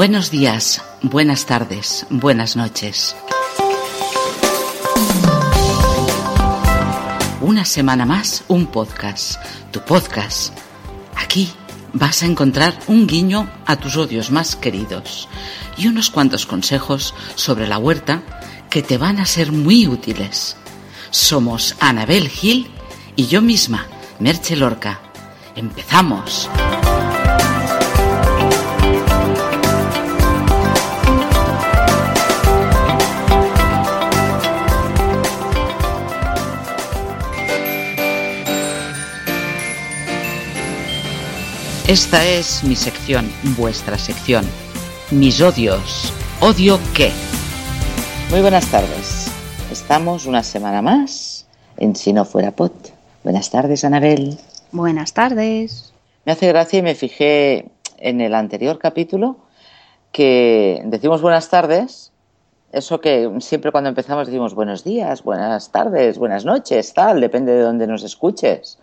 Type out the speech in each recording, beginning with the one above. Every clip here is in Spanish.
Buenos días, buenas tardes, buenas noches. Una semana más, un podcast, tu podcast. Aquí vas a encontrar un guiño a tus odios más queridos y unos cuantos consejos sobre la huerta que te van a ser muy útiles. Somos Anabel Gil y yo misma, Merche Lorca. ¡Empezamos! Esta es mi sección, vuestra sección. Mis odios. ¿Odio qué? Muy buenas tardes. Estamos una semana más en Si no fuera pot. Buenas tardes, Anabel. Buenas tardes. Me hace gracia y me fijé en el anterior capítulo que decimos buenas tardes. Eso que siempre cuando empezamos decimos buenos días, buenas tardes, buenas noches, tal, depende de dónde nos escuches.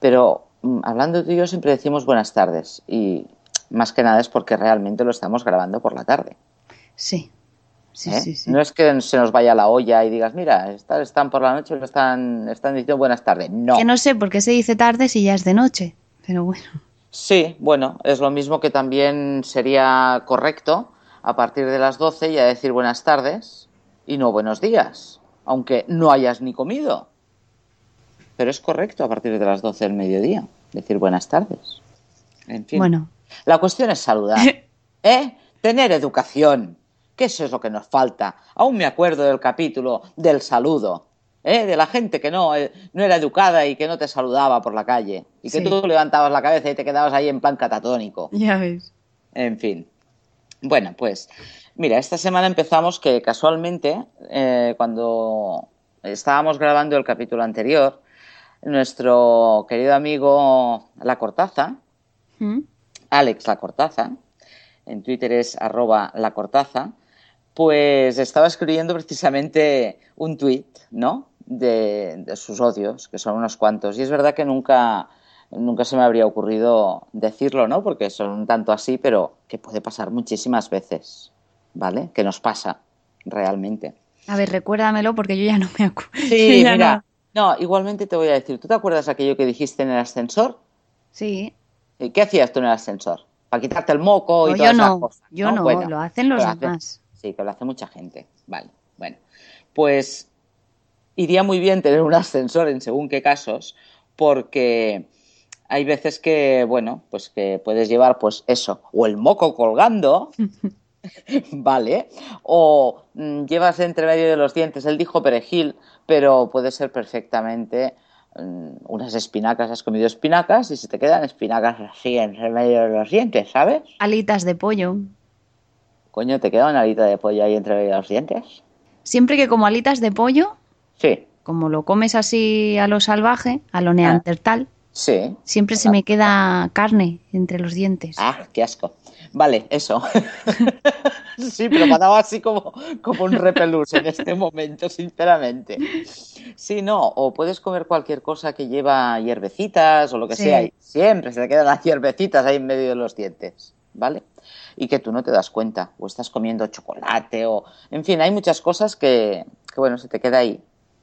Pero hablando tú y yo siempre decimos buenas tardes y más que nada es porque realmente lo estamos grabando por la tarde. Sí. Sí, ¿Eh? sí, sí. No es que se nos vaya la olla y digas, mira, están, están por la noche y están, están diciendo buenas tardes. No. Que no sé por qué se dice tarde si ya es de noche, pero bueno. Sí, bueno, es lo mismo que también sería correcto a partir de las 12 ya decir buenas tardes y no buenos días, aunque no hayas ni comido pero es correcto a partir de las 12 del mediodía decir buenas tardes. En fin. Bueno. La cuestión es saludar, ¿eh? Tener educación, que eso es lo que nos falta. Aún me acuerdo del capítulo del saludo, ¿eh? De la gente que no, eh, no era educada y que no te saludaba por la calle y que Sí. tú levantabas la cabeza y te quedabas ahí en plan catatónico. Ya ves. En fin. Bueno, pues mira, esta semana empezamos que casualmente, eh, cuando estábamos grabando el capítulo anterior, nuestro querido amigo La Cortaza, ¿Mm? Alex La Cortaza, en Twitter es arroba La Cortaza, pues estaba escribiendo precisamente un tweet, ¿no? De, de sus odios, que son unos cuantos. Y es verdad que nunca, nunca se me habría ocurrido decirlo, ¿no? Porque son un tanto así, pero que puede pasar muchísimas veces, ¿vale? Que nos pasa realmente. A ver, recuérdamelo porque yo ya no me acuerdo. Sí, mira. No, igualmente te voy a decir, ¿tú te acuerdas aquello que dijiste en el ascensor? Sí. ¿Y ¿Qué hacías tú en el ascensor? Para quitarte el moco y No, todas yo esas no, cosas. yo no, Bueno, lo hacen los lo hace- demás. Sí, que lo hace mucha gente. Vale, bueno. Pues iría muy bien tener un ascensor en según qué casos, porque hay veces que, bueno, pues que puedes llevar, pues eso, o el moco colgando, vale, o mm, llevas entre medio de los dientes, él dijo perejil, pero puede ser perfectamente mm, unas espinacas, has comido espinacas y se te quedan espinacas así entre medio de los dientes, ¿sabes? Alitas de pollo. Coño, ¿te queda una alita de pollo ahí entre medio de los dientes? Siempre que como alitas de pollo, Sí, como lo comes así a lo salvaje, a lo neandertal, sí. siempre se me queda carne entre los dientes. Ah, qué asco. Vale, eso. sí, pero me ha dado así como, como un repelús en este momento, sinceramente. Sí, no, o puedes comer cualquier cosa que lleva hierbecitas o lo que Sí. sea, y siempre se te quedan las hierbecitas ahí en medio de los dientes, ¿vale? Y que tú no te das cuenta, o estás comiendo chocolate, o. En fin, hay muchas cosas que, que bueno, se te queda ahí,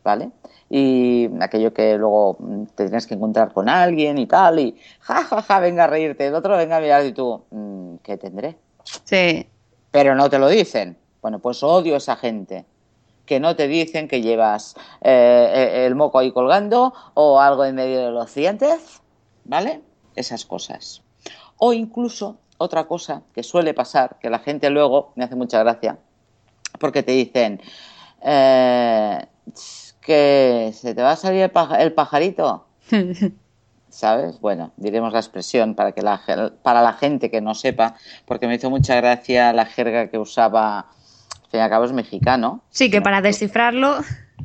¿vale? Y aquello que luego mm, te tienes que encontrar con alguien y tal, y ja, ja, ja, venga a reírte, el otro venga a mirar y tú, mm, ¿qué tendré? Sí. Pero no te lo dicen. Bueno, pues odio a esa gente que no te dicen que llevas eh, eh, el moco ahí colgando o algo en medio de los dientes, ¿vale? Esas cosas. O incluso otra cosa que suele pasar, que la gente luego me hace mucha gracia, porque te dicen eh, que se te va a salir el, paja- el pajarito. ¿sabes? Bueno, diremos la expresión para, que la, para la gente que no sepa, porque me hizo mucha gracia la jerga que usaba, al fin y al cabo es mexicano. Sí, que para descifrarlo,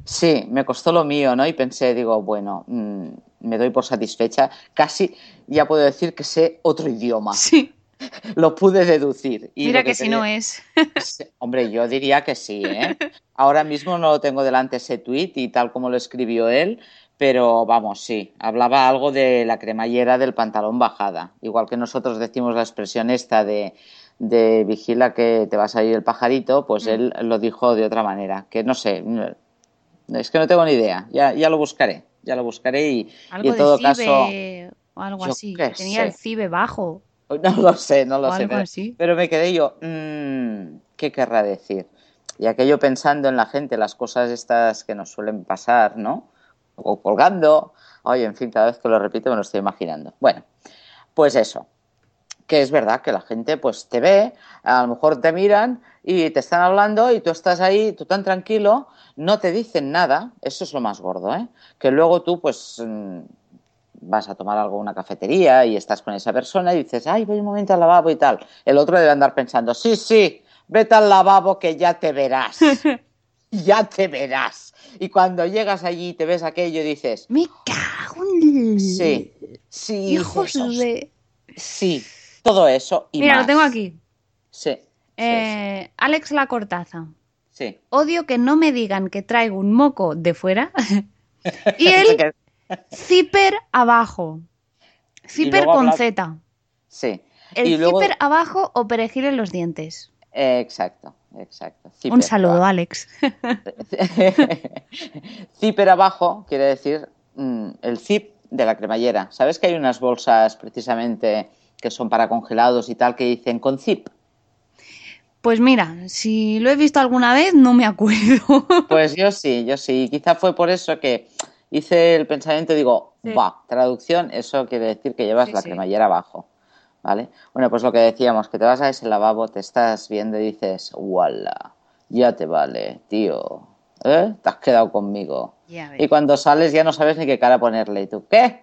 Sí, me costó lo mío, ¿no? Y pensé, digo, bueno, mm, me doy por satisfecha. Casi ya puedo decir que sé otro idioma. sí. Lo pude deducir. Y Mira que, si quería- no es. Hombre, yo diría que sí, ¿eh? Ahora mismo no lo tengo delante ese tuit y tal como lo escribió él, pero vamos, sí, hablaba algo de la cremallera del pantalón bajada, igual que nosotros decimos la expresión esta de, de vigila que te va a salir el pajarito, pues Mm. él lo dijo de otra manera, que no sé, es que no tengo ni idea, ya, ya lo buscaré, ya lo buscaré y, y Algo en todo de caso, o algo así. Tenía el cibe bajo. no lo sé, no lo O sé, algo pero, así. pero me quedé yo, mm, ¿qué querrá decir? Y aquello pensando en la gente, las cosas estas que nos suelen pasar, ¿no? O colgando, oye, en fin, cada vez que lo repito me lo estoy imaginando. Bueno, pues eso, que es verdad que la gente pues te ve, a lo mejor te miran y te están hablando y tú estás ahí, tú tan tranquilo, no te dicen nada, eso es lo más gordo, ¿eh? Que luego tú pues mm, vas a tomar algo en una cafetería y estás con esa persona y dices, ay, voy un momento al lavabo y tal. El otro debe andar pensando, sí, sí, vete al lavabo que ya te verás, ya te verás. Y cuando llegas allí y te ves aquello y dices, Me cago en... sí, sí, Hijos de... sí, todo eso y Mira, más. lo tengo aquí. Sí, sí, Eh, Alex La Cortaza. sí. Odio que no me digan que traigo un moco de fuera y el zipper abajo. Zipper con habla- Z. Sí. El y luego, zipper abajo o perejil en los dientes. eh, exacto, exacto. Un saludo, abajo. Alex. Zipper abajo quiere decir mm, el zip de la cremallera. ¿Sabes que hay unas bolsas precisamente que son para congelados y tal que dicen con zip? Pues mira, si lo he visto alguna vez, no me acuerdo. Pues yo sí, yo sí. Quizá fue por eso que hice el pensamiento, digo, Sí. va, traducción, eso quiere decir que llevas Sí, la cremallera abajo. ¿Vale? Bueno, pues lo que decíamos, que te vas a ese lavabo, te estás viendo y dices, ¡wala! Ya te vale, tío. ¿Eh? Te has quedado conmigo. Y cuando sales ya no sabes ni qué cara ponerle. ¿Y tú qué?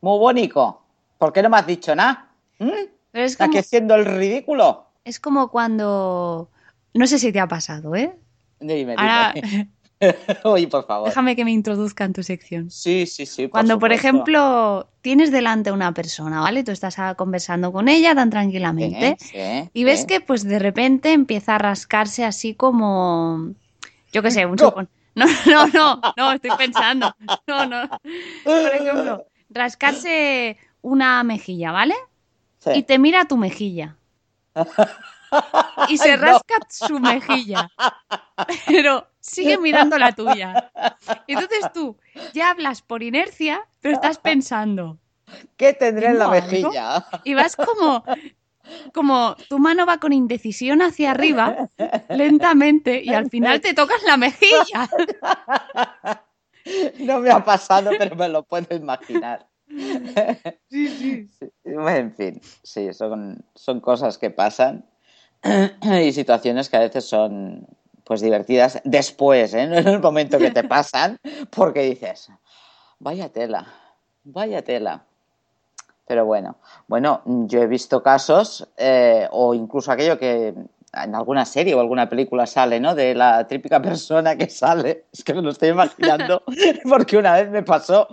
Muy bonito. ¿Por qué no me has dicho nada? ¿Mm? Pero es ¿Está como, aquí siendo el ridículo? es como cuando... No sé si te ha pasado, ¿eh? Dime, Ahora, dime. Oye, por favor. déjame que me introduzca en tu sección. Sí, sí, sí. por Cuando, por ejemplo, tienes delante a una persona, ¿vale? Tú estás ah, conversando con ella tan tranquilamente Sí, sí, y ves sí. que pues de repente empieza a rascarse así como, yo qué sé, un No. chupón. No, no, no, no, estoy pensando. No, no. Por ejemplo, rascarse una mejilla, ¿vale? Y te mira tu mejilla. Y se no. rasca su mejilla. Pero sigue mirando la tuya. Entonces tú ya hablas por inercia, pero estás pensando. ¿Qué tendré en la mejilla? Y vas como, como tu mano va con indecisión hacia arriba, lentamente, y al final te tocas la mejilla. No me ha pasado, pero me lo puedo imaginar. Sí, sí. En fin, sí, son, son cosas que pasan y situaciones que a veces son pues divertidas después, ¿eh? no en el momento que te pasan, porque dices, vaya tela, vaya tela. Pero bueno, bueno, yo he visto casos, eh, o incluso aquello que en alguna serie o alguna película sale, ¿no? De la típica persona que sale, es que me lo estoy imaginando, porque una vez me pasó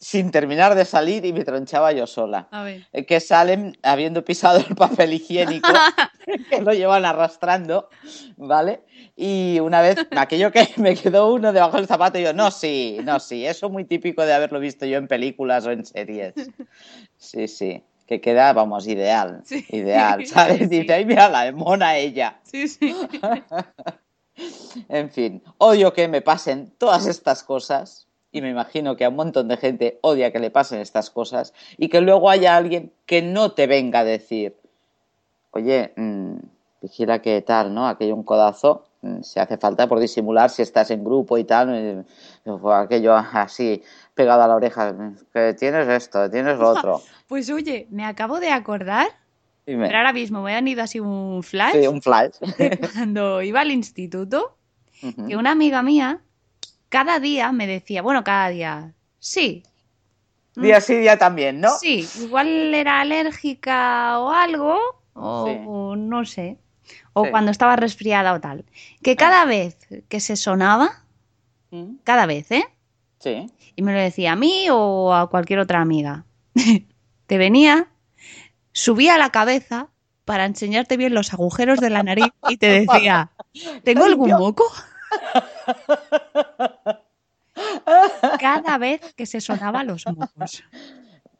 sin terminar de salir y me tronchaba yo sola. A ver. Que salen habiendo pisado el papel higiénico, que lo llevan arrastrando, ¿vale? Y una vez, aquello que me quedó uno debajo del zapato, y yo, no, sí, no, sí, eso es muy típico de haberlo visto yo en películas o en series. Sí, sí, que queda, vamos, ideal, Sí. ideal, ¿sabes? Sí. Dice, ay, mira la mona ella. Sí, sí. En fin, odio que me pasen todas estas cosas y me imagino que a un montón de gente odia que le pasen estas cosas y que luego haya alguien que no te venga a decir, oye, mm, vigila que tal, ¿no? Aquello un codazo, mm, si hace falta por disimular si estás en grupo y tal, o aquello así pegado a la oreja, que tienes esto, tienes lo otro. Pues oye, me acabo de acordar, pero ahora mismo me ha venido así un flash Sí, un flash. de cuando iba al instituto, Ujú. que una amiga mía cada día me decía, bueno, cada día, sí, Día sí, día también, ¿no? Sí, igual era alérgica o algo, o, Sí. o no sé, o Sí. cuando estaba resfriada o tal. Que cada vez que se sonaba, Mm, cada vez, ¿eh? Sí. Y me lo decía a mí o a cualquier otra amiga. Te venía, subía la cabeza para enseñarte bien los agujeros de la nariz y te decía, ¿tengo algún moco? Cada vez que se sonaba los mocos.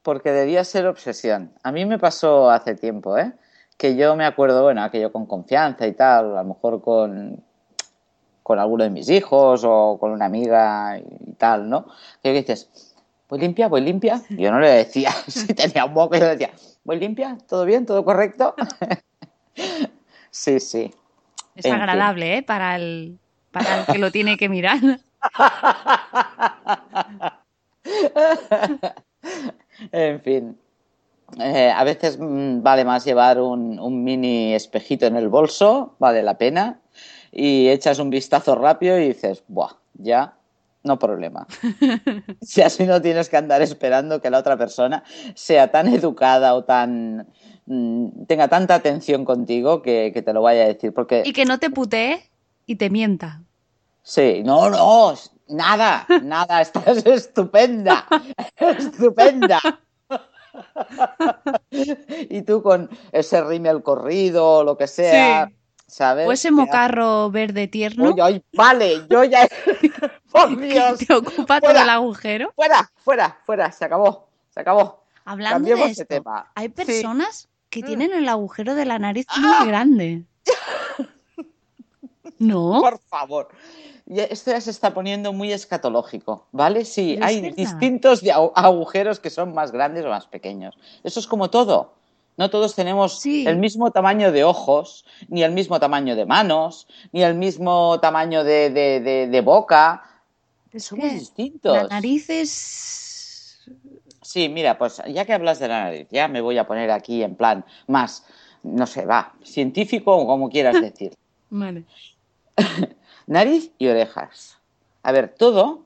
Porque debía ser obsesión. A mí me pasó hace tiempo, ¿eh? que yo me acuerdo, bueno, aquello con confianza y tal, a lo mejor con, con alguno de mis hijos o con una amiga y tal, ¿no? Que dices, voy limpia, voy limpia. Yo no le decía si tenía un moco, yo le decía, voy limpia, todo bien, todo correcto. sí, sí. Es agradable, ¿eh? Para el, para el que lo tiene que mirar. en fin. Eh, a veces mm, vale más llevar un, un, mini espejito en el bolso, vale la pena, y echas un vistazo rápido y dices, ¡buah! Ya, no problema. si así no tienes que andar esperando que la otra persona sea tan educada o tan mm, tenga tanta atención contigo que, que, te lo vaya a decir. Porque... Y que no te putee y te mienta. Sí, no, no, nada, nada, estás estupenda, estupenda. y tú con ese rímel corrido o lo que sea. ¿sabes? O ese mocarro verde tierno. vale, yo ya. ¡Por Dios! ¿Te ocupa todo el agujero? Fuera, fuera, fuera, se acabó, se acabó. Hablando de esto, tema. hay personas que tienen el agujero de la nariz muy ¡Ah! grande. ¿No? Por favor. Esto ya se está poniendo muy escatológico, ¿vale? Sí, hay distintos agujeros que son más grandes o más pequeños. Eso es como todo. No todos tenemos el mismo tamaño de ojos, ni el mismo tamaño de manos, ni el mismo tamaño de, boca. Somos distintos. La nariz es. Sí, mira, pues ya que hablas de la nariz, ya me voy a poner aquí en plan más, no sé, va, científico o como quieras decir. vale. Nariz y orejas. A ver, todo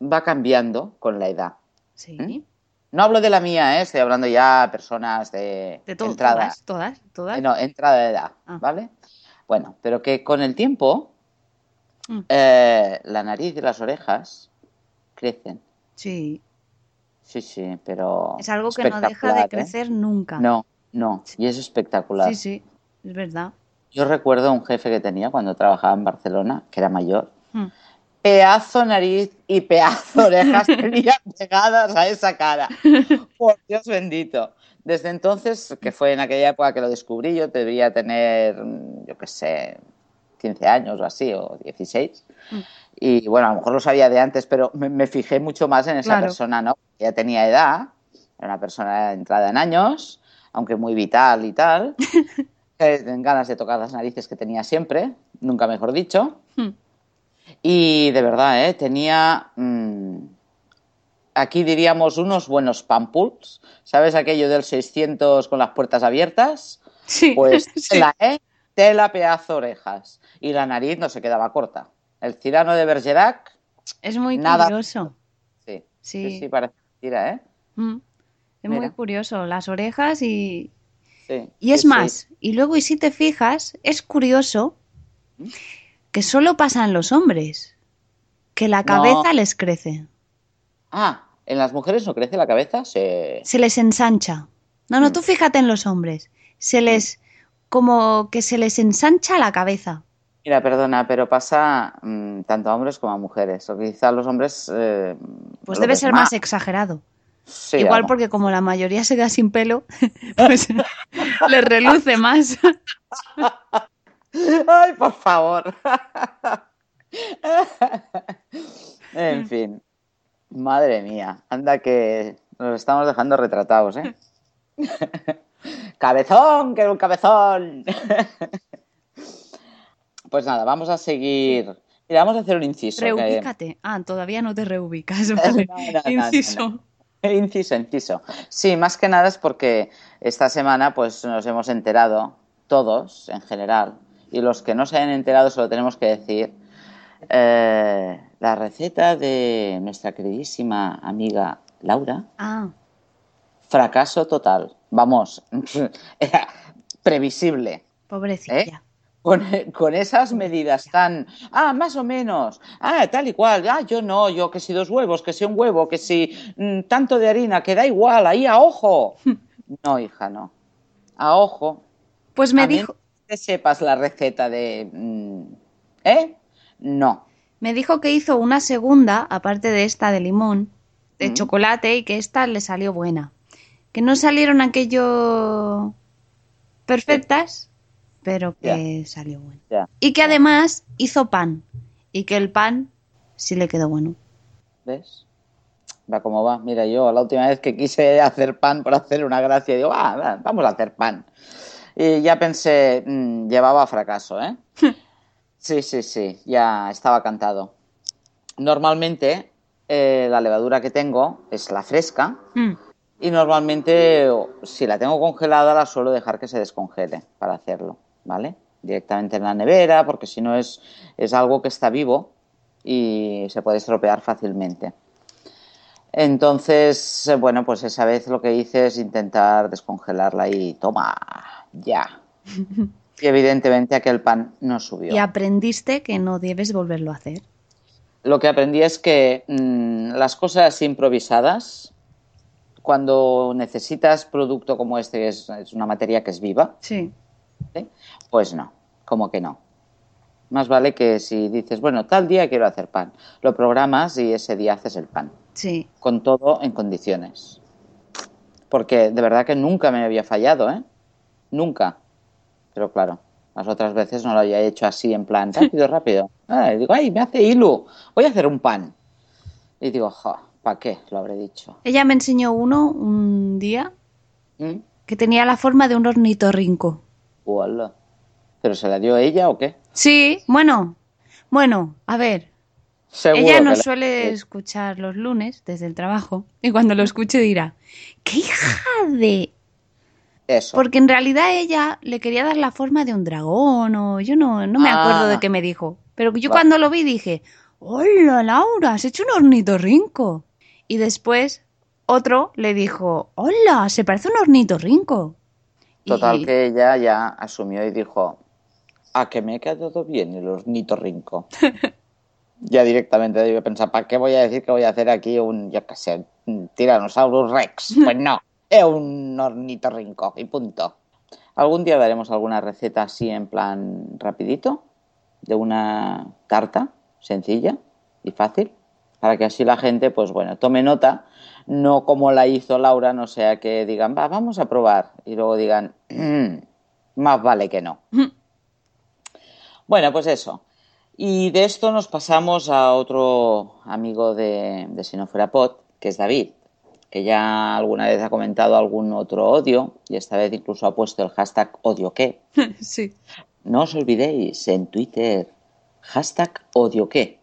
va cambiando con la edad. Sí. ¿Mm? No hablo de la mía, ¿eh? estoy hablando ya personas de, de entrada. Todas, todas, todas. No, entrada de edad, ah. ¿vale? Bueno, pero que con el tiempo mm. eh, la nariz y las orejas crecen. Sí. Sí, sí, pero. Es algo que no deja de ¿eh? crecer nunca. No, no, y es espectacular. Sí, sí, es verdad. Yo recuerdo a un jefe que tenía cuando trabajaba en Barcelona, que era mayor. Hmm. Pedazo nariz y pedazo orejas tenía pegadas a esa cara. Por Dios bendito. Desde entonces, que fue en aquella época que lo descubrí, yo debería tener, yo qué sé, 15 años o así, o 16. Hmm. Y bueno, a lo mejor lo sabía de antes, pero me, fijé mucho más en esa persona, ¿no? Ya tenía edad, era una persona entrada en años, aunque muy vital y tal. ganas de tocar las narices que tenía siempre, nunca mejor dicho. Hmm. Y de verdad, ¿eh? tenía, mm, aquí diríamos, unos buenos pampuls. ¿Sabes aquello del 600 con las puertas abiertas? Sí. Pues tela, ¿eh? Tela, pedazo, orejas. Y la nariz no se quedaba corta. El cirano de Bergerac... Es muy curioso. Sí, sí, sí, parece mentira, ¿eh? Hmm. Es muy curioso. Las orejas y, y es más, y luego y si te fijas, es curioso ¿Mm? que solo pasan los hombres, que la cabeza les crece. Ah, ¿en las mujeres no crece la cabeza? Se, se les ensancha. No, no, mm. tú fíjate en los hombres. Se les... como que se les ensancha la cabeza. Mira, perdona, pero pasa mm, tanto a hombres como a mujeres. O quizás los hombres... Eh, pues debe ser más exagerado. Igual porque como la mayoría se da sin pelo, pues les reluce más. Ay, por favor. en fin. Madre mía, anda que nos estamos dejando retratados, ¿eh? cabezón, que un cabezón. pues nada, vamos a seguir. Mira, vamos a hacer un inciso. Reubícate. Ah, todavía no te reubicas. inciso. Inciso, inciso. Sí, más que nada es porque esta semana pues nos hemos enterado, todos en general, y los que no se hayan enterado se lo tenemos que decir, eh, la receta de nuestra queridísima amiga Laura. Ah. Fracaso total. Vamos, era previsible. Pobrecilla. ¿eh? con, esas medidas tan, ah, más o menos, ah, tal y cual, ah, yo no, yo que si dos huevos, que si un huevo, que si mm, tanto de harina, que da igual, ahí a ojo. No, hija, no. A ojo. Pues me dijo... que sepas la receta de... Mm, ¿Eh? No. Me dijo que hizo una segunda, aparte de esta de limón, de mm. chocolate, y que esta le salió buena. Que no salieron aquello perfectas, pero que salió bueno. Y que además hizo pan. Y que el pan sí le quedó bueno. ¿Ves? Va como va. Mira, yo la última vez que quise hacer pan por hacer una gracia, digo, "Ah, va, vamos a hacer pan. Y ya pensé, mm, llevaba a fracaso, ¿eh? Sí, sí, sí, ya estaba cantado. Normalmente eh, la levadura que tengo es la fresca Mm, y normalmente si la tengo congelada la suelo dejar que se descongele para hacerlo, ¿vale? Directamente en la nevera porque si no es, es algo que está vivo y se puede estropear fácilmente. Entonces, eh, bueno, pues esa vez lo que hice es intentar descongelarla y toma, ya. Y evidentemente aquel pan no subió. Y aprendiste que no debes volverlo a hacer. Lo que aprendí es que mm, las cosas improvisadas, cuando necesitas producto como este, es, es una materia que es viva, Sí. ¿Sí? pues no, como que no. Más vale que si dices, bueno, tal día quiero hacer pan, lo programas y ese día haces el pan, Sí. con todo en condiciones. Porque de verdad que nunca me había fallado, ¿eh? Nunca. Pero claro, las otras veces no lo había hecho así, en plan, rápido, rápido. Ah, y digo, ay, me hace hilo, voy a hacer un pan. Y digo, ¿para qué? Lo habré dicho. Ella me enseñó uno un día ¿Mm? que tenía la forma de un ornitorrinco. Uala. ¿Pero se la dio ella o qué? Sí, bueno. Bueno, a ver. Seguro Ella nos la- suele escuchar los lunes desde el trabajo y cuando lo escuche dirá, ¡qué hija de...! Eso. Porque en realidad ella le quería dar la forma de un dragón o yo no, no me Ah. acuerdo de qué me dijo. Pero yo cuando lo vi dije, ¡Hola Laura! Has hecho un ornitorrinco. Y después otro le dijo, ¡Hola! Se parece un ornitorrinco. Y- Total que ella ya asumió y dijo, a que me he quedado bien el ornitorrinco. ya directamente debe pensar, ¿para qué voy a decir que voy a hacer aquí un, yo qué sé, un Tyrannosaurus Rex? Pues no, es un ornitorrinco y punto. Algún día daremos alguna receta así en plan rapidito, de una tarta sencilla y fácil, para que así la gente, pues bueno, tome nota, no como la hizo Laura, no sea que digan, va, vamos a probar, y luego digan, "Mm, más vale que no. Bueno, pues eso. Y de esto nos pasamos a otro amigo de, de Si no fuera pot, que es David, que ya alguna vez ha comentado algún otro odio y esta vez incluso ha puesto el hashtag odio qué. sí. No os olvidéis en Twitter, hashtag odio qué.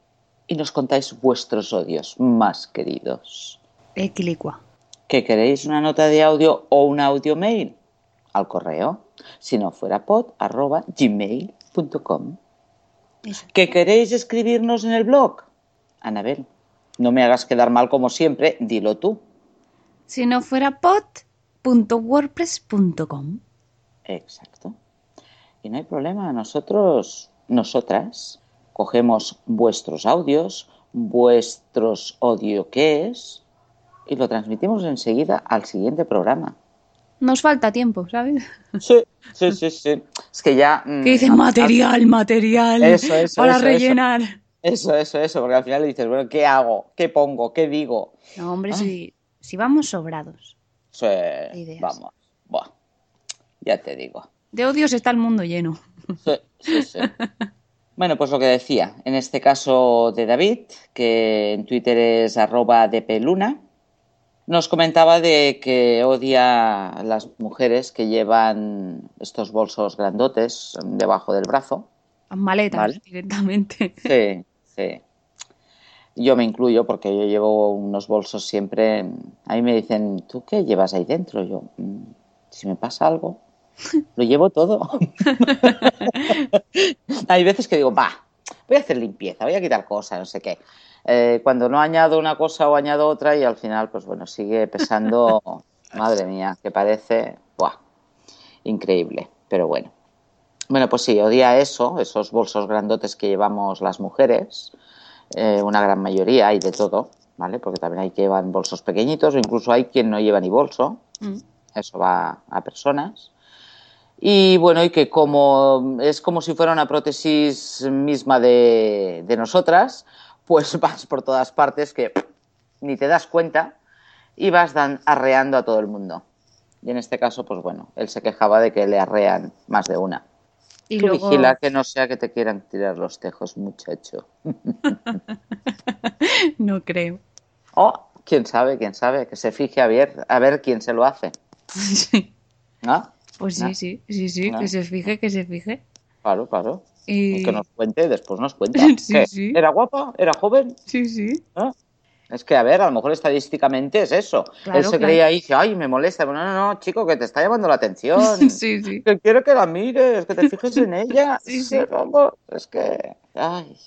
Y nos contáis vuestros odios más queridos. Equilicua. ¿Que queréis una nota de audio o un audio mail? Al correo, si no fuera pod, arroba gmail.com. ¿Que queréis escribirnos en el blog? Anabel, no me hagas quedar mal como siempre, dilo tú. Si no fuera pot.wordpress.com. Exacto. Y no hay problema, nosotros, nosotras, cogemos vuestros audios, vuestros audio que es, y lo transmitimos enseguida al siguiente programa. Nos falta tiempo, ¿sabes? Sí, sí, sí, sí. Es que ya... mm, Que dicen al- material, material. Eso, eso, para eso, rellenar. Eso, eso, eso, porque al final dices, bueno, ¿qué hago? ¿Qué pongo? ¿Qué digo? No, hombre, Ay. si, si vamos sobrados. Sí, Ideas. vamos, buah, ya te digo. De odios está el mundo lleno. Sí, sí, sí. Bueno, pues lo que decía, en este caso de David, que en Twitter es arroba dpluna, nos comentaba de que odia a las mujeres que llevan estos bolsos grandotes debajo del brazo. Maletas Vale. directamente. Sí, sí. Yo me incluyo porque yo llevo unos bolsos siempre. A mí me dicen, ¿tú qué llevas ahí dentro? Yo, "Mm, si me pasa algo, lo llevo todo. Hay veces que digo, va, voy a hacer limpieza, voy a quitar cosas, no sé qué. Eh, cuando no añado una cosa o añado otra y al final, pues bueno, sigue pesando, madre mía, que parece, ¡buah! increíble, pero bueno. Bueno, pues sí, odia eso, esos bolsos grandotes que llevamos las mujeres, eh, una gran mayoría, hay de todo, ¿vale? Porque también hay que llevan bolsos pequeñitos o incluso hay quien no lleva ni bolso, Mm. eso va a personas. Y bueno, y que como es como si fuera una prótesis misma de, de nosotras, pues vas por todas partes que ni te das cuenta y vas dan, arreando a todo el mundo. Y en este caso, pues bueno, él se quejaba de que le arrean más de una. Y Tú luego... vigila que no sea que te quieran tirar los tejos, muchacho. no creo. Oh, quién sabe, quién sabe, que se fije a ver, a ver quién se lo hace. Sí. ¿No? Pues sí, No. sí, sí, sí, No. que se fije, que se fije. Claro, claro. Y... Que nos cuente, después nos cuenta. Sí, ¿Qué? sí. ¿Era guapa? ¿Era joven? Sí, sí. ¿No? Es que, a ver, a lo mejor estadísticamente es eso. Claro, Él se claro. creía ahí y dice, ay, me molesta. Bueno, no, no, chico, que te está llamando la atención. Sí, sí. Que quiero que la mires, que te fijes en ella. Sí, sí. Vamos, es que, ay,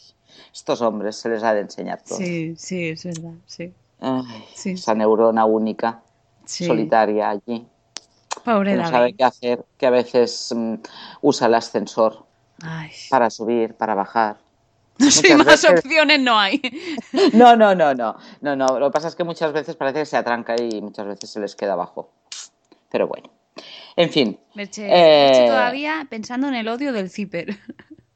estos hombres se les ha de enseñar todo. Sí, sí, es verdad, sí. Ay, Sí. Esa neurona única, sí. solitaria allí, Pobre que no sabe qué hacer, que a veces mm, usa el ascensor Ay. para subir, para bajar. No sé, muchas más veces- opciones no hay. No, no, no, no, no, no. Lo que pasa es que muchas veces parece que se atranca y muchas veces se les queda abajo. Pero bueno. En fin. Merche, Eh, Merche todavía pensando en el odio del zipper.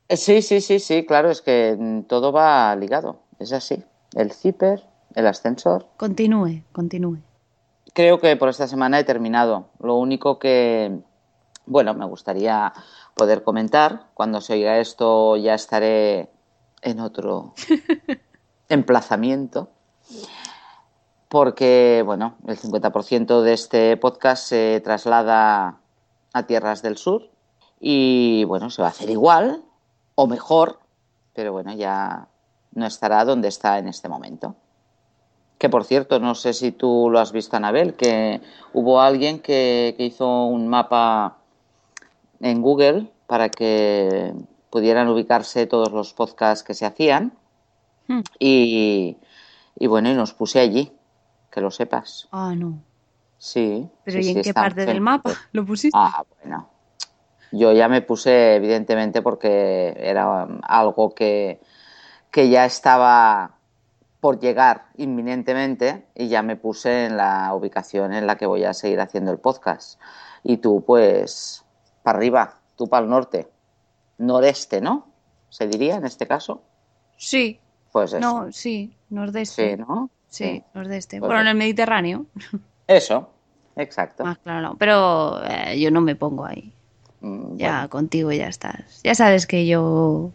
Eh, Sí, sí, sí, sí, claro, es que mm, todo va ligado. Es así. El zipper, el ascensor. Continúe, continúe. Creo que por esta semana he terminado. Lo único que, bueno, me gustaría poder comentar. Cuando se oiga esto ya estaré en otro emplazamiento. Porque, bueno, el 50% de este podcast se traslada a tierras del sur y, bueno, se va a hacer igual o mejor, pero bueno, ya no estará donde está en este momento. Que por cierto, no sé si tú lo has visto, Anabel, que hubo alguien que, que hizo un mapa en Google para que pudieran ubicarse todos los podcasts que se hacían. Hmm. Y, y bueno, y nos puse allí, que lo sepas. Ah, no. Sí. ¿Pero sí, y en sí, qué parte del mapa lo pusiste? Ah, bueno. Yo ya me puse, evidentemente, porque era um, algo que, que ya estaba por llegar inminentemente y ya me puse en la ubicación en la que voy a seguir haciendo el podcast. Y tú, pues, para arriba, tú para el norte, noreste, ¿no? ¿Se diría en este caso? Sí, Pues eso. no, sí, nordeste. Sí, ¿no? Sí, nordeste. Pues bueno, en el Mediterráneo. Eso, exacto. Más claro, no. Pero eh, yo no me pongo ahí. Mm, Ya bueno. contigo ya estás. Ya sabes que yo.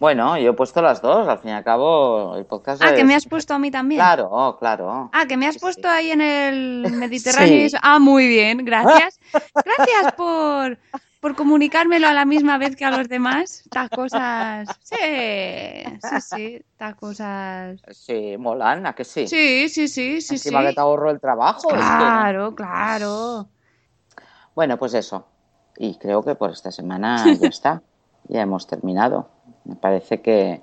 Bueno, yo he puesto las dos, al fin y al cabo el podcast Ah, que me has puesto a mí también. Claro, claro. Ah, que me has Sí, puesto sí. ahí en el Mediterráneo. y Sí. eso. Ah, muy bien, gracias. Gracias por, por comunicármelo a la misma vez que a los demás. Estas cosas. Sí, sí, sí. Estas cosas. Sí, molan, ¿a que sí? Sí, sí, sí, sí. sí. Encima que te ahorro el trabajo. es que- Claro, claro. Bueno, pues eso. Y creo que por esta semana ya está. Ya hemos terminado. Me parece que,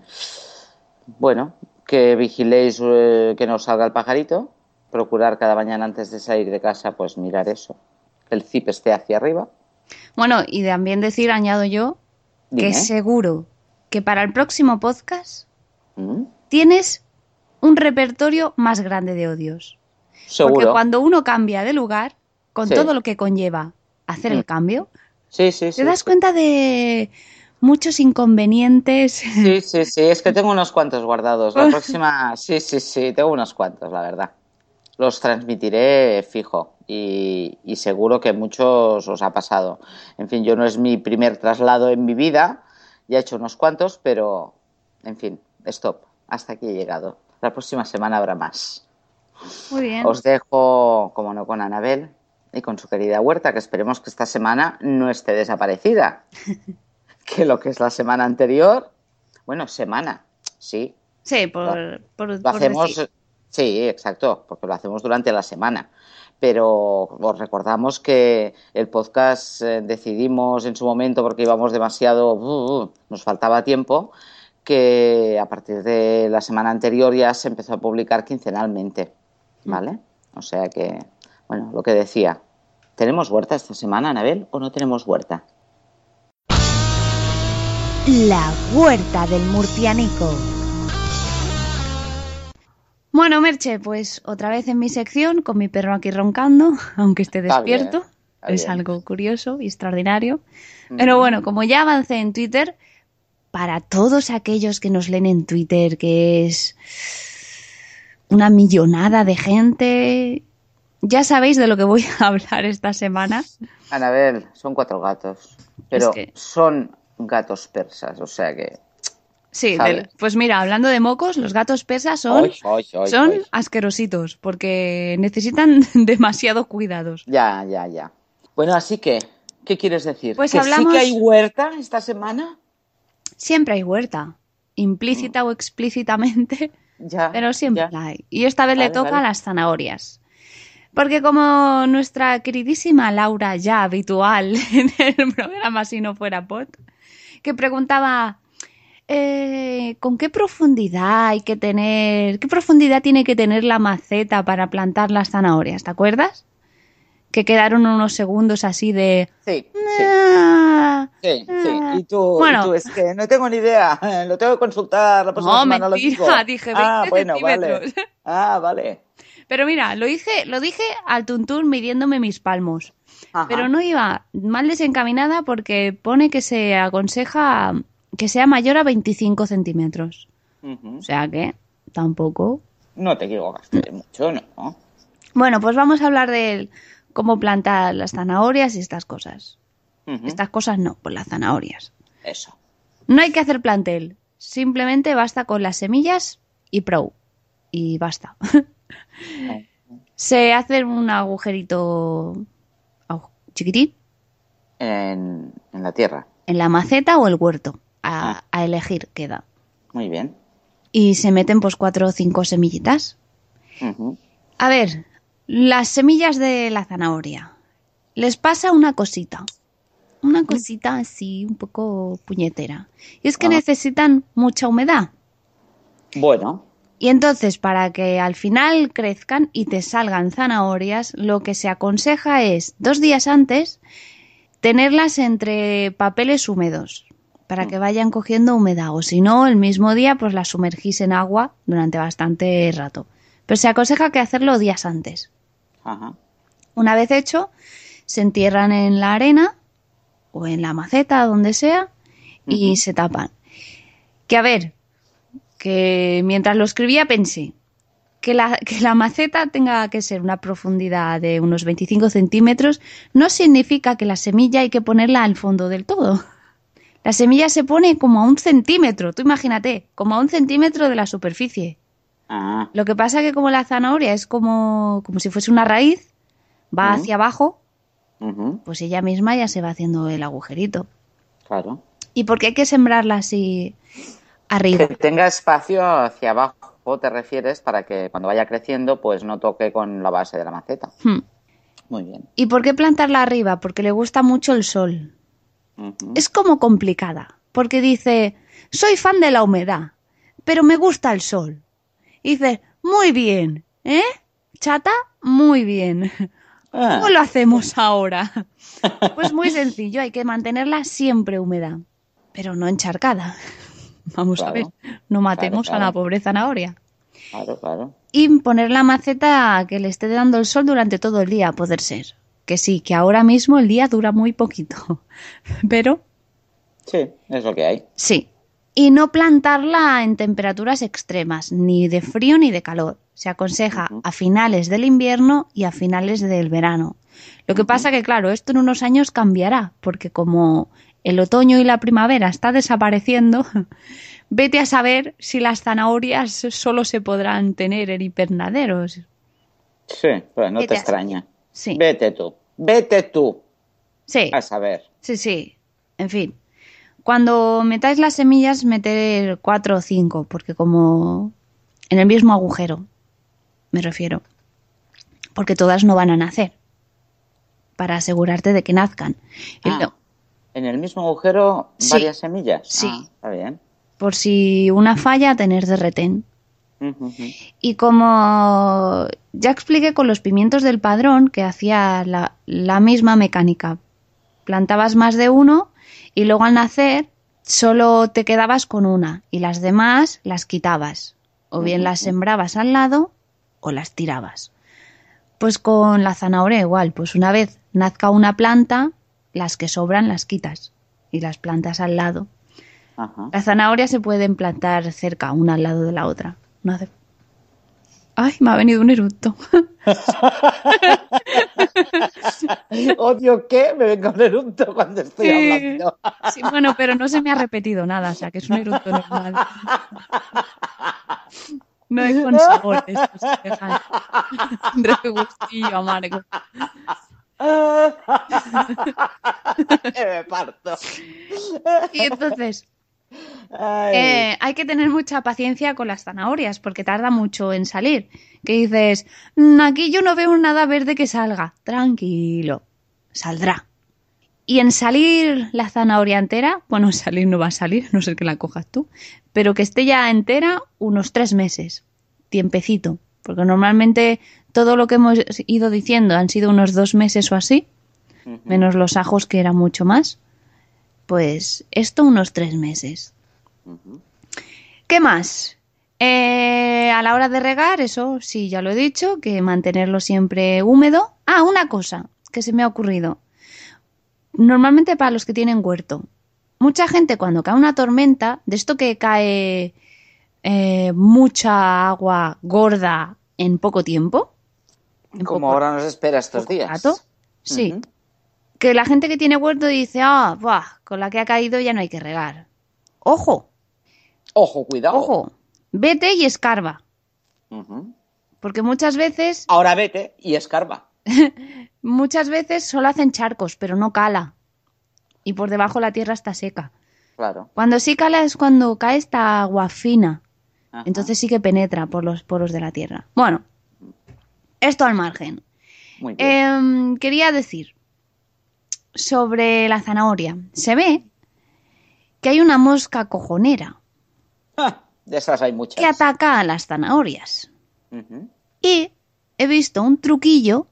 bueno, que vigiléis eh, que no salga el pajarito. Procurar cada mañana antes de salir de casa, pues mirar eso. Que el zip esté hacia arriba. Bueno, y también decir, añado yo, que seguro que para el próximo podcast Mm, tienes un repertorio más grande de odios. Porque Seguro. cuando uno cambia de lugar, con Sí. todo lo que conlleva hacer Mm. el cambio, Sí, sí, sí. te das cuenta de muchos inconvenientes. Sí, sí, sí, es que tengo unos cuantos guardados. La próxima, sí, sí, sí, tengo unos cuantos, la verdad. Los transmitiré fijo y, y seguro que muchos os ha pasado. En fin, yo no es mi primer traslado en mi vida, ya he hecho unos cuantos, pero, en fin, stop, hasta aquí he llegado. La próxima semana habrá más. Muy bien. Os dejo, como no, con Anabel y con su querida Huerta, que esperemos que esta semana no esté desaparecida. que lo que es la semana anterior, bueno, semana, sí, Sí, por, por, lo por hacemos, decir. sí, exacto, porque lo hacemos durante la semana. Pero os recordamos que el podcast eh, decidimos en su momento, porque íbamos demasiado, uh, uh, nos faltaba tiempo, que a partir de la semana anterior ya se empezó a publicar quincenalmente, ¿vale? O sea que, bueno, lo que decía, ¿tenemos huerta esta semana, Anabel, o no tenemos huerta? La huerta del murcianico. Bueno, Merche, pues otra vez en mi sección, con mi perro aquí roncando, aunque esté Está bien, despierto. es algo curioso y extraordinario. Pero bueno, como ya avancé en Twitter, para todos aquellos que nos leen en Twitter, que es una millonada de gente, ya sabéis de lo que voy a hablar esta semana. Anabel, son cuatro gatos, pero que- son gatos persas, o sea que... Sí, pues mira, hablando de mocos, los gatos persas son, asquerositos porque necesitan demasiado cuidados. Ya, ya, ya. Bueno, así que, ¿qué quieres decir? Pues ¿Que hablamos- sí que hay huerta esta semana? Siempre hay huerta, implícita o explícitamente, Ya. pero siempre ya. la hay. Y esta vez le toca vale. las zanahorias. Porque como nuestra queridísima Laura, ya habitual en el programa Si no fuera pot, que preguntaba eh, con qué profundidad hay que tener, qué profundidad tiene que tener la maceta para plantar las zanahorias, ¿te acuerdas? Que quedaron unos segundos así de... Sí, sí. "Ah". Sí, sí. Y tú, Bueno. y tú, es que no tengo ni idea. Lo tengo que consultar la próxima No, semana. lo mentira, digo. dije ah, 20 bueno, centímetros. Vale. Ah, vale. Pero mira, lo hice, lo dije al tuntún midiéndome mis palmos. Ajá. Pero no iba mal desencaminada porque pone que se aconseja que sea mayor a 25 centímetros. O sea que tampoco. No te equivocaste mucho, ¿no? Bueno, pues vamos a hablar de cómo plantar las zanahorias y estas cosas. Estas cosas no, pues las zanahorias. Eso. No hay que hacer plantel. Simplemente basta con las semillas y pro. Y basta. se hace un agujerito agu- chiquitín En, en la tierra. en la maceta o el huerto. A, Ah. a elegir queda. Muy bien. Y se meten pues cuatro o cinco semillitas. A ver, las semillas de la zanahoria. Les pasa una cosita. Una cosita así, un poco puñetera. Y es que Ah. necesitan mucha humedad. Bueno. Y entonces, para que al final crezcan y te salgan zanahorias, lo que se aconseja es dos días antes tenerlas entre papeles húmedos para que vayan cogiendo humedad. O si no, el mismo día, pues las sumergís en agua durante bastante rato. Pero se aconseja que hacerlo días antes. Ajá. Una vez hecho, se entierran en la arena o en la maceta, donde sea, y se tapan. Que a ver, que mientras lo escribía pensé que la, que la maceta tenga que ser una profundidad de unos 25 centímetros no significa que la semilla hay que ponerla al fondo del todo. La semilla se pone como a un centímetro, tú imagínate, como a un centímetro de la superficie. Ah, Lo que pasa que como la zanahoria es como, como si fuese una raíz, va hacia abajo, pues ella misma ya se va haciendo el agujerito. claro. ¿Y por qué hay que sembrarla así arriba? Que tenga espacio hacia abajo, te refieres, para que cuando vaya creciendo, pues no toque con la base de la maceta. Hmm. Muy bien. ¿Y por qué plantarla arriba? Porque le gusta mucho el sol. Es como complicada, porque dice, soy fan de la humedad, pero me gusta el sol. Y dice, muy bien, ¿eh? Chata, muy bien. Ah, ¿Cómo lo hacemos ahora? Pues muy sencillo, hay que mantenerla siempre húmeda, pero no encharcada. Vamos a ver, no matemos Claro, a la pobre zanahoria. claro, claro. Y poner la maceta que le esté dando el sol durante todo el día, a poder ser. Que sí, que ahora mismo el día dura muy poquito. Pero Sí, es lo que hay. sí. Y no plantarla en temperaturas extremas, ni de frío ni de calor. Se aconseja a finales del invierno y a finales del verano. Lo que pasa que, claro, esto en unos años cambiará, porque como el otoño y la primavera está desapareciendo, vete a saber si las zanahorias solo se podrán tener en invernaderos. Sí, pues no ¿Qué te extraña. Sí, Vete tú, vete tú sí, a saber. sí, sí. En fin. Cuando metáis las semillas, meter cuatro o cinco, porque como en el mismo agujero, me refiero. Porque todas no van a nacer. Para asegurarte de que nazcan. Ah, En el mismo agujero, Sí. varias semillas. Sí. Ah, está bien. por si una falla, tener de retén. Y como ya expliqué con los pimientos del padrón, que hacía la, la misma mecánica. Plantabas más de uno y luego al nacer solo te quedabas con una y las demás las quitabas. O bien las sembrabas al lado o las tirabas. Pues con la zanahoria igual, pues una vez nazca una planta, las que sobran las quitas y las plantas al lado. Ajá. Las zanahorias se pueden plantar cerca, una al lado de la otra. No hace- Ay, me ha venido un eructo. Odio que me venga un eructo cuando estoy Sí. hablando. Sí, bueno, pero no se me ha repetido nada, o sea que es un eructo normal. No es con sabor, esto se deja regustillo amargo. Que me parto. Y entonces, eh, hay que tener mucha paciencia con las zanahorias porque tarda mucho en salir. Que dices, "Mm, aquí yo no veo nada verde que salga. Tranquilo, saldrá. Y en salir la zanahoria entera, bueno, salir no va a salir, a no ser que la cojas tú, pero que esté ya entera unos tres meses, tiempecito, porque normalmente todo lo que hemos ido diciendo han sido unos dos meses o así, menos los ajos que era mucho más, pues esto unos tres meses. ¿Qué más? Eh, a la hora de regar, eso sí, ya lo he dicho, que mantenerlo siempre húmedo. Ah, una cosa que se me ha ocurrido. Normalmente para los que tienen huerto, mucha gente cuando cae una tormenta, de esto que cae eh, mucha agua gorda en poco tiempo, Como ahora nos espera estos días. rato, sí, que la gente que tiene huerto dice, ah, buah, con la que ha caído ya no hay que regar. Ojo, Ojo, cuidado. ojo, vete y escarba. Porque muchas veces, Ahora vete y escarba. muchas veces solo hacen charcos, pero no cala. Y por debajo la tierra está seca. Claro. Cuando sí cala es cuando cae esta agua fina. Ajá. Entonces sí que penetra por los poros de la tierra. Bueno, esto al margen. Muy bien. Em, quería decir sobre la zanahoria. Se ve que hay una mosca cojonera Ah, de esas hay muchas. que ataca a las zanahorias. Y he visto un truquillo.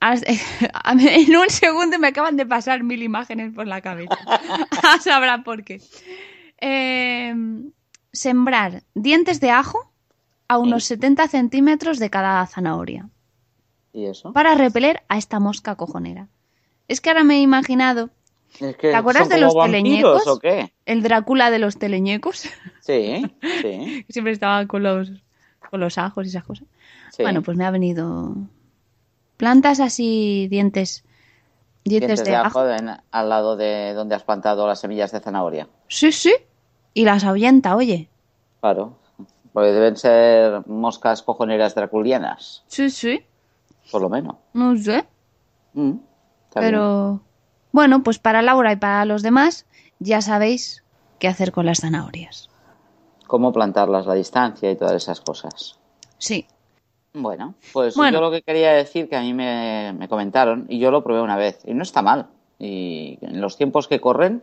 En un segundo me acaban de pasar mil imágenes por la cabeza. Sabrá por qué. Eh, sembrar dientes de ajo a unos 70 centímetros de cada zanahoria ¿Y eso? para repeler a esta mosca cojonera. Es que ahora me he imaginado Es que ¿Te acuerdas de los teleñecos? o qué? el Drácula de los teleñecos, Sí, sí. que siempre estaba con los, con los ajos y esas cosas. sí. Bueno, pues me ha venido plantas así, dientes, dientes, Dientes de, de ajo. ajo en- al lado de donde has plantado las semillas de zanahoria. Sí, sí. Y las ahuyenta, oye. Claro. Porque deben ser moscas cojoneras draculianas, Sí, sí. por lo menos. No sé. Mm, bien. Pero bueno, pues para Laura y para los demás ya sabéis qué hacer con las zanahorias. Cómo plantarlas, la distancia y todas esas cosas. Sí. Bueno, pues Bueno. yo lo que quería decir que a mí me, me comentaron y yo lo probé una vez y no está mal. Y en los tiempos que corren,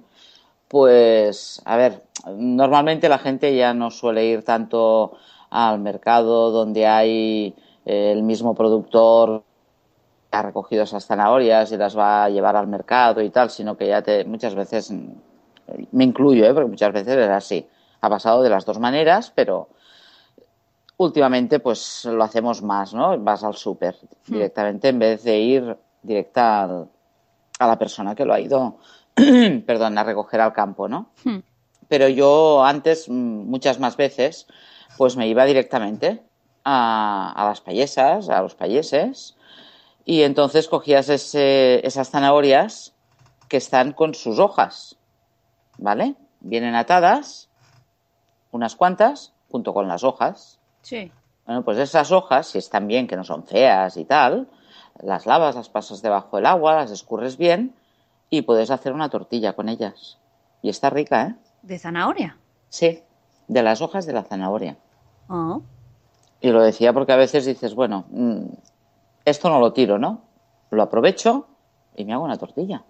pues, a ver, normalmente la gente ya no suele ir tanto al mercado donde hay eh, el mismo productor que ha recogido esas zanahorias y las va a llevar al mercado y tal, sino que ya te, muchas veces, me incluyo, ¿eh? porque muchas veces es así. Ha pasado de las dos maneras, pero últimamente pues lo hacemos más, ¿no? Vas al súper directamente en vez de ir directa al- a la persona que lo ha ido, perdón, a recoger al campo, ¿no? Hmm. Pero yo antes, mm, muchas más veces, pues me iba directamente a, a las payesas, a los payeses, y entonces cogías ese- esas zanahorias que están con sus hojas, ¿vale? Vienen atadas, unas cuantas, junto con las hojas. Sí. Bueno, pues esas hojas, si están bien, que no son feas y tal, las lavas, las pasas debajo del agua, las escurres bien y puedes hacer una tortilla con ellas. Y está rica, ¿eh? ¿De zanahoria? Sí, de las hojas de la zanahoria. Oh. Y lo decía porque a veces dices, bueno, mm, esto no lo tiro, ¿no? Lo aprovecho y me hago una tortilla.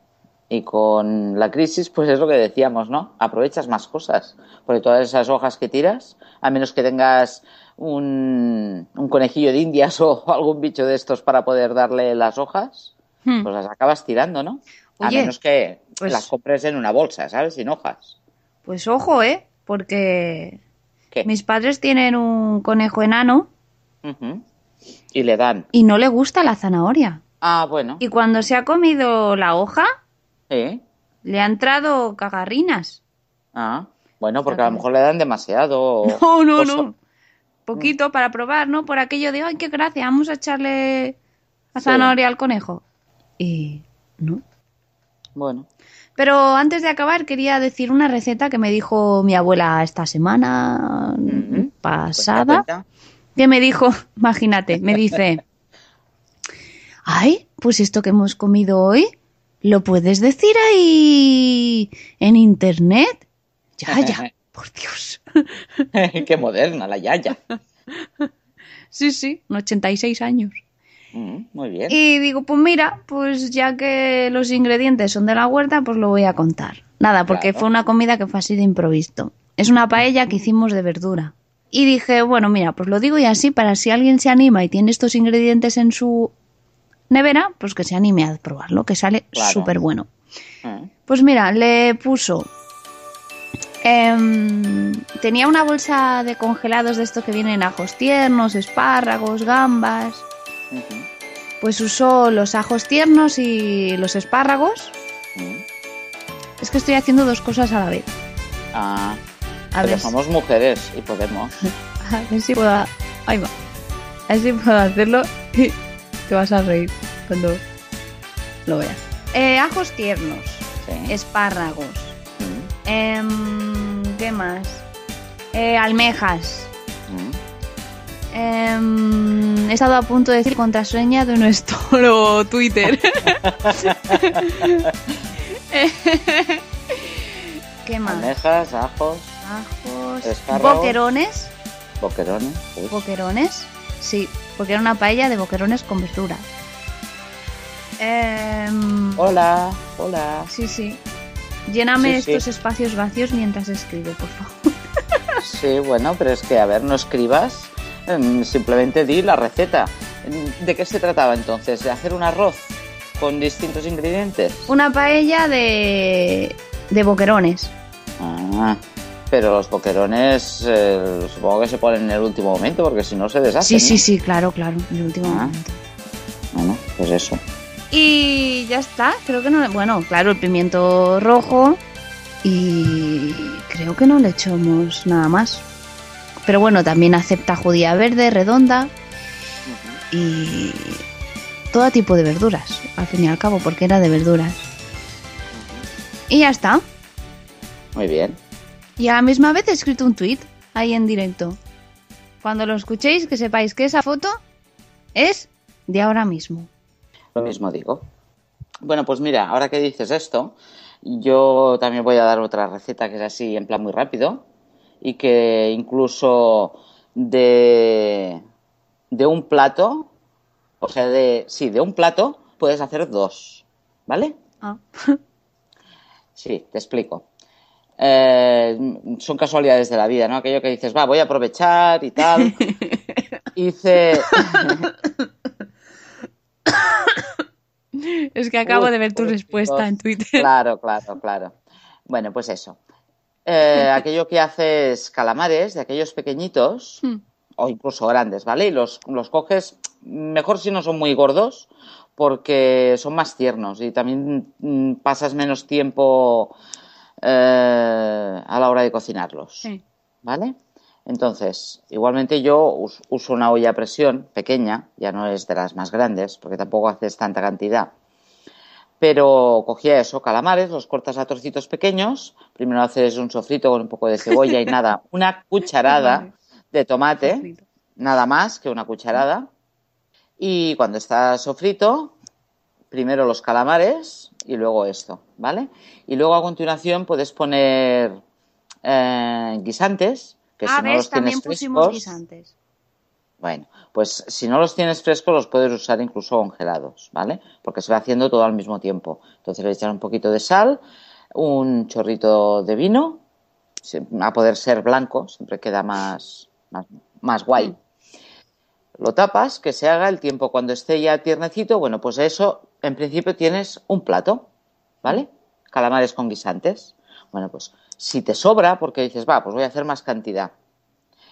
Y con la crisis, pues es lo que decíamos, ¿no? Aprovechas más cosas. Porque todas esas hojas que tiras, a menos que tengas un, un conejillo de indias o algún bicho de estos para poder darle las hojas, Hmm. pues las acabas tirando, ¿no? A menos que pues- las compres en una bolsa, ¿sabes? Sin hojas. Pues ojo, ¿eh? Porque ¿Qué? mis padres tienen un conejo enano. Y le dan. y no le gusta la zanahoria. Ah, bueno. Y cuando se ha comido la hoja, Sí. le ha entrado cagarrinas. Ah, bueno, porque a lo mejor le dan demasiado. o- No, no, o no. poquito para probar, ¿no? Por aquello de, ay, qué gracia, vamos a echarle a zanahoria al conejo. Y no. Bueno, Pero antes de acabar, quería decir una receta que me dijo mi abuela esta semana pasada. cuenta, cuenta. que me dijo, imagínate, me dice, ay, pues esto que hemos comido hoy, ¿lo puedes decir ahí en internet? Ya, ya, por Dios. Qué moderna la yaya. Sí, sí, con 86 años. Mm, muy bien. Y digo, pues mira, pues ya que los ingredientes son de la huerta, pues lo voy a contar. Nada, porque Claro. fue una comida que fue así de improviso. Es una paella que hicimos de verdura. Y dije, bueno, mira, pues lo digo y así para si alguien se anima y tiene estos ingredientes en su nevera, pues que se anime a probarlo, que sale Claro. súper bueno. Mm, Pues mira, le puso. em, tenía una bolsa de congelados de estos que vienen ajos tiernos, espárragos, gambas. Pues usó los ajos tiernos y los espárragos. Es que estoy haciendo dos cosas a la vez. Ah, A pero ver, somos mujeres y podemos. a ver si puedo. Ahí va. A ver si puedo hacerlo y te vas a reír cuando lo veas. Eh, ajos tiernos, Sí. espárragos. Em, ¿Qué más? Eh, almejas. Em, he estado a punto de decir contraseña de nuestro Twitter. ¿Qué más? Almejas, ajos. Boquerones. boquerones. ¿sí? Boquerones. Sí, porque era una paella de boquerones con verdura. Em, Hola, hola. Sí, sí. Lléname Sí, sí. estos espacios vacíos mientras escribo, por favor. Sí, bueno, pero es que, a ver, no escribas, simplemente di la receta. ¿De qué se trataba entonces? ¿De hacer un arroz con distintos ingredientes? Una paella de, de boquerones. Ah, pero los boquerones eh, supongo que se ponen en el último momento porque si no se deshacen. Sí, sí, sí, claro, claro, en el último Ah. momento. ¿no? Bueno, pues eso. Y ya está, creo que no. Bueno, claro, el pimiento rojo. Y creo que no le echamos nada más. Pero bueno, también acepta judía verde, redonda y todo tipo de verduras, al fin y al cabo, porque era de verduras. Y ya está. Muy bien. Y a la misma vez he escrito un tweet ahí en directo. Cuando lo escuchéis, que sepáis que esa foto es de ahora mismo. Lo mismo digo. Bueno, pues mira, ahora que dices esto, yo también voy a dar otra receta que es así en plan muy rápido y que incluso de, de un plato, o sea, de, sí, de un plato puedes hacer dos, ¿vale? Ah. Sí, te explico. Eh, son casualidades de la vida, ¿no? Aquello que dices, va, voy a aprovechar y tal. Hice... Es que acabo Uy, de ver tu respuesta en Twitter. Claro, claro, claro. Bueno, pues eso. Eh, aquello que haces calamares, de aquellos pequeñitos, Hmm. o incluso grandes, ¿vale? Y los, los coges, mejor si no son muy gordos, porque son más tiernos y también mm, pasas menos tiempo eh, a la hora de cocinarlos. Sí. ¿Vale? Entonces, igualmente yo us- uso una olla a presión pequeña, ya no es de las más grandes, porque tampoco haces tanta cantidad. Pero cogía eso, calamares, los cortas a trocitos pequeños. Primero haces un sofrito con un poco de cebolla y nada, una cucharada de tomate, nada más que una cucharada. Y cuando está sofrito, primero los calamares y luego esto, ¿vale? Y luego a continuación puedes poner eh, guisantes, que ah, si no los tienes también pusimos frescos, guisantes. bueno, pues si no los tienes frescos los puedes usar incluso congelados, ¿vale? Porque se va haciendo todo al mismo tiempo. Entonces le echas un poquito de sal, un chorrito de vino, a poder ser blanco, siempre queda más, más, más guay. Mm. Lo tapas, que se haga el tiempo cuando esté ya tiernecito, bueno, pues eso, en principio tienes un plato, ¿vale? Calamares con guisantes. Bueno, pues si te sobra, porque dices, va, pues voy a hacer más cantidad.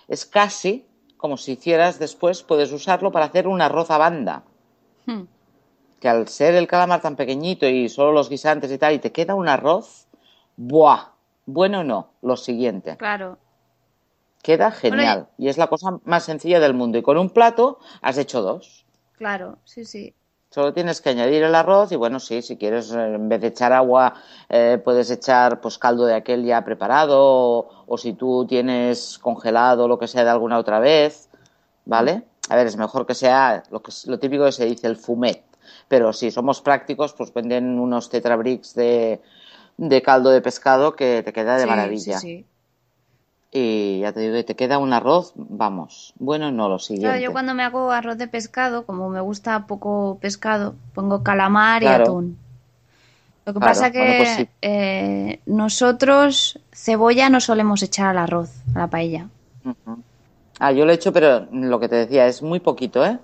Es casi como si hicieras después, puedes usarlo para hacer un arroz a banda. Hmm. Que al ser el calamar tan pequeñito y solo los guisantes y tal, y te queda un arroz, ¡buah! Bueno o no, lo siguiente. Claro. Queda genial. Y es la cosa más sencilla del mundo. Y con un plato has hecho dos. Claro, sí, sí. Solo tienes que añadir el arroz y bueno, sí, si quieres, eh, en vez de echar agua, eh, puedes echar pues caldo de aquel ya preparado o, o si tú tienes congelado lo que sea de alguna otra vez, ¿vale? A ver, es mejor que sea lo, que, lo típico que se dice el fumet. Pero si somos prácticos, pues venden unos tetrabricks de, de caldo de pescado que te queda de Sí, maravilla. sí, sí. Y ya te digo, te queda un arroz, vamos, bueno, no lo siguiente. Claro, yo cuando me hago arroz de pescado, como me gusta poco pescado, pongo calamar y atún. Lo que Claro, pasa que bueno, pues sí. eh, nosotros cebolla no solemos echar al arroz, a la paella. Ah, yo lo he hecho, pero lo que te decía es muy poquito, ¿eh?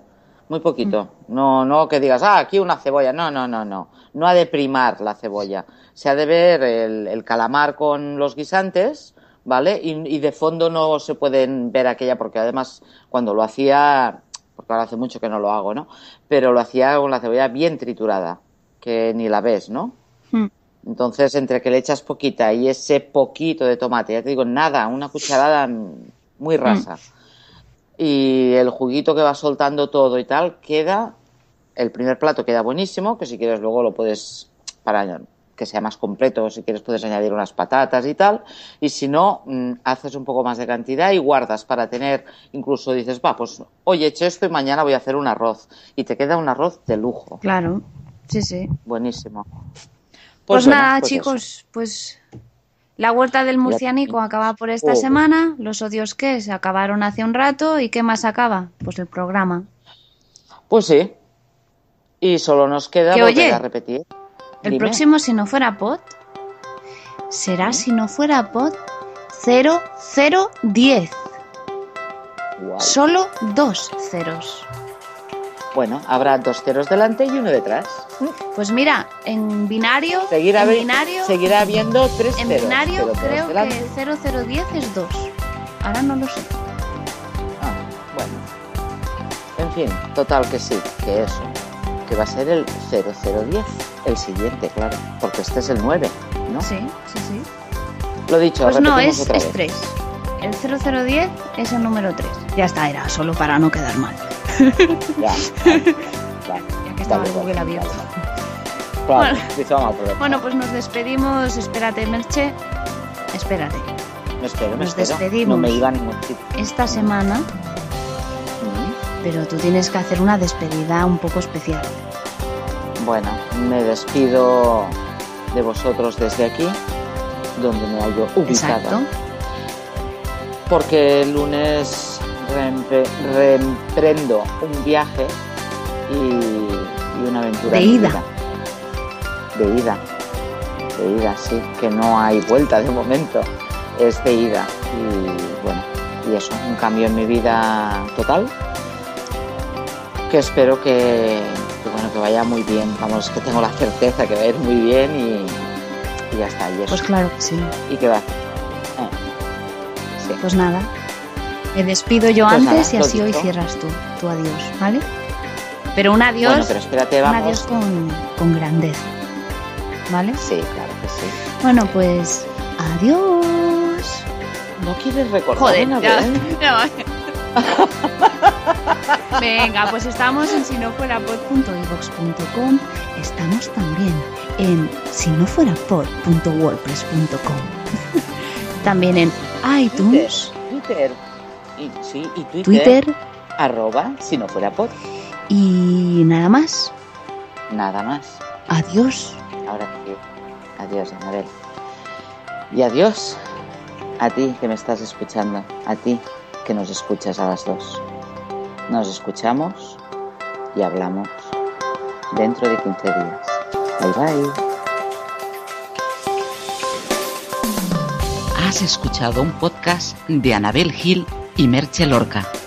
Muy poquito. No, no que digas, ah, aquí una cebolla. No, no, no, no. No ha de primar la cebolla. Se ha de ver el, el calamar con los guisantes, ¿vale? Y, y de fondo no se pueden ver aquella, porque además cuando lo hacía, porque ahora hace mucho que no lo hago, ¿no? Pero lo hacía con la cebolla bien triturada, que ni la ves, ¿no? Hmm. Entonces, entre que le echas poquita y ese poquito de tomate, ya te digo, nada, una cucharada mm, muy rasa. Y el juguito que va soltando todo y tal, queda, el primer plato queda buenísimo, que si quieres luego lo puedes, para que sea más completo, si quieres puedes añadir unas patatas y tal. Y si no, mm, haces un poco más de cantidad y guardas para tener, incluso dices, va, pues hoy he hecho esto y mañana voy a hacer un arroz. Y te queda un arroz de lujo. Claro, sí, sí. Buenísimo. Pues, bueno, nada, pues eso. chicos, pues la vuelta del murcianico acaba por esta Oh. semana. Los odios que se acabaron hace un rato. ¿Y qué más acaba? Pues el programa. Pues sí. Y solo nos queda Que, volver oye, a repetir. El Dime. próximo, si no fuera pot, será, si no fuera pot, 0010. Guau. Solo dos ceros. Bueno, habrá dos ceros delante y uno detrás. Pues mira, en binario, Seguirá, en binario, seguirá habiendo tres en ceros. binario pero por creo delante- que 0010 es 2. Ahora no lo sé. Ah, bueno. En fin, total que sí, que eso. Que va a ser el 0010, el siguiente, claro. Porque este es el 9, ¿no? Sí, sí, sí. Lo dicho, Pues no, es, otra es vez. 3. El 0010 es el número 3. Ya está, era solo para no quedar mal. Ya. Ya que estaba Google abierto. Claro, Bueno. pues nos despedimos. Espérate, Merche. Espérate. espero, nos espero. despedimos. No me iba a ningún sitio. Esta semana, Mm. pero tú tienes que hacer una despedida un poco especial. Bueno, me despido de vosotros desde aquí, donde me hallo ubicada. Exacto. Porque el lunes reemprendo un viaje y, y una aventura. De ida. vida. De ida. De ida, sí, que no hay vuelta de momento. Es de ida. Y bueno, y eso, un cambio en mi vida total. Que espero que, que, bueno, que vaya muy bien. Vamos, que tengo la certeza que va a ir muy bien y, y ya está. Y eso. Pues claro que sí. y que va. Eh, sí. Pues nada. Me despido yo Pues antes nada, y así hoy cierras tú, tu adiós, ¿vale? Pero un adiós, Bueno, pero espérate, un vamos. adiós con, con grandeza, ¿vale? Sí, claro que sí. Bueno, pues adiós. ¿No quieres recordar Joder, una ya. vez? Venga, pues estamos en sinofuerapod.ivox.com. Estamos también en sinofuerapod.wordpress.com. también en iTunes, Twitter. Y, sí, y Twitter. Twitter Arroba, si no fuera por. y nada más. Nada más. Adiós. Ahora sí. Adiós, Anabel. Y adiós a ti que me estás escuchando. A ti que nos escuchas a las dos. Nos escuchamos y hablamos dentro de 15 días. Bye bye. Has escuchado un podcast de Anabel Gil y Merche Lorca.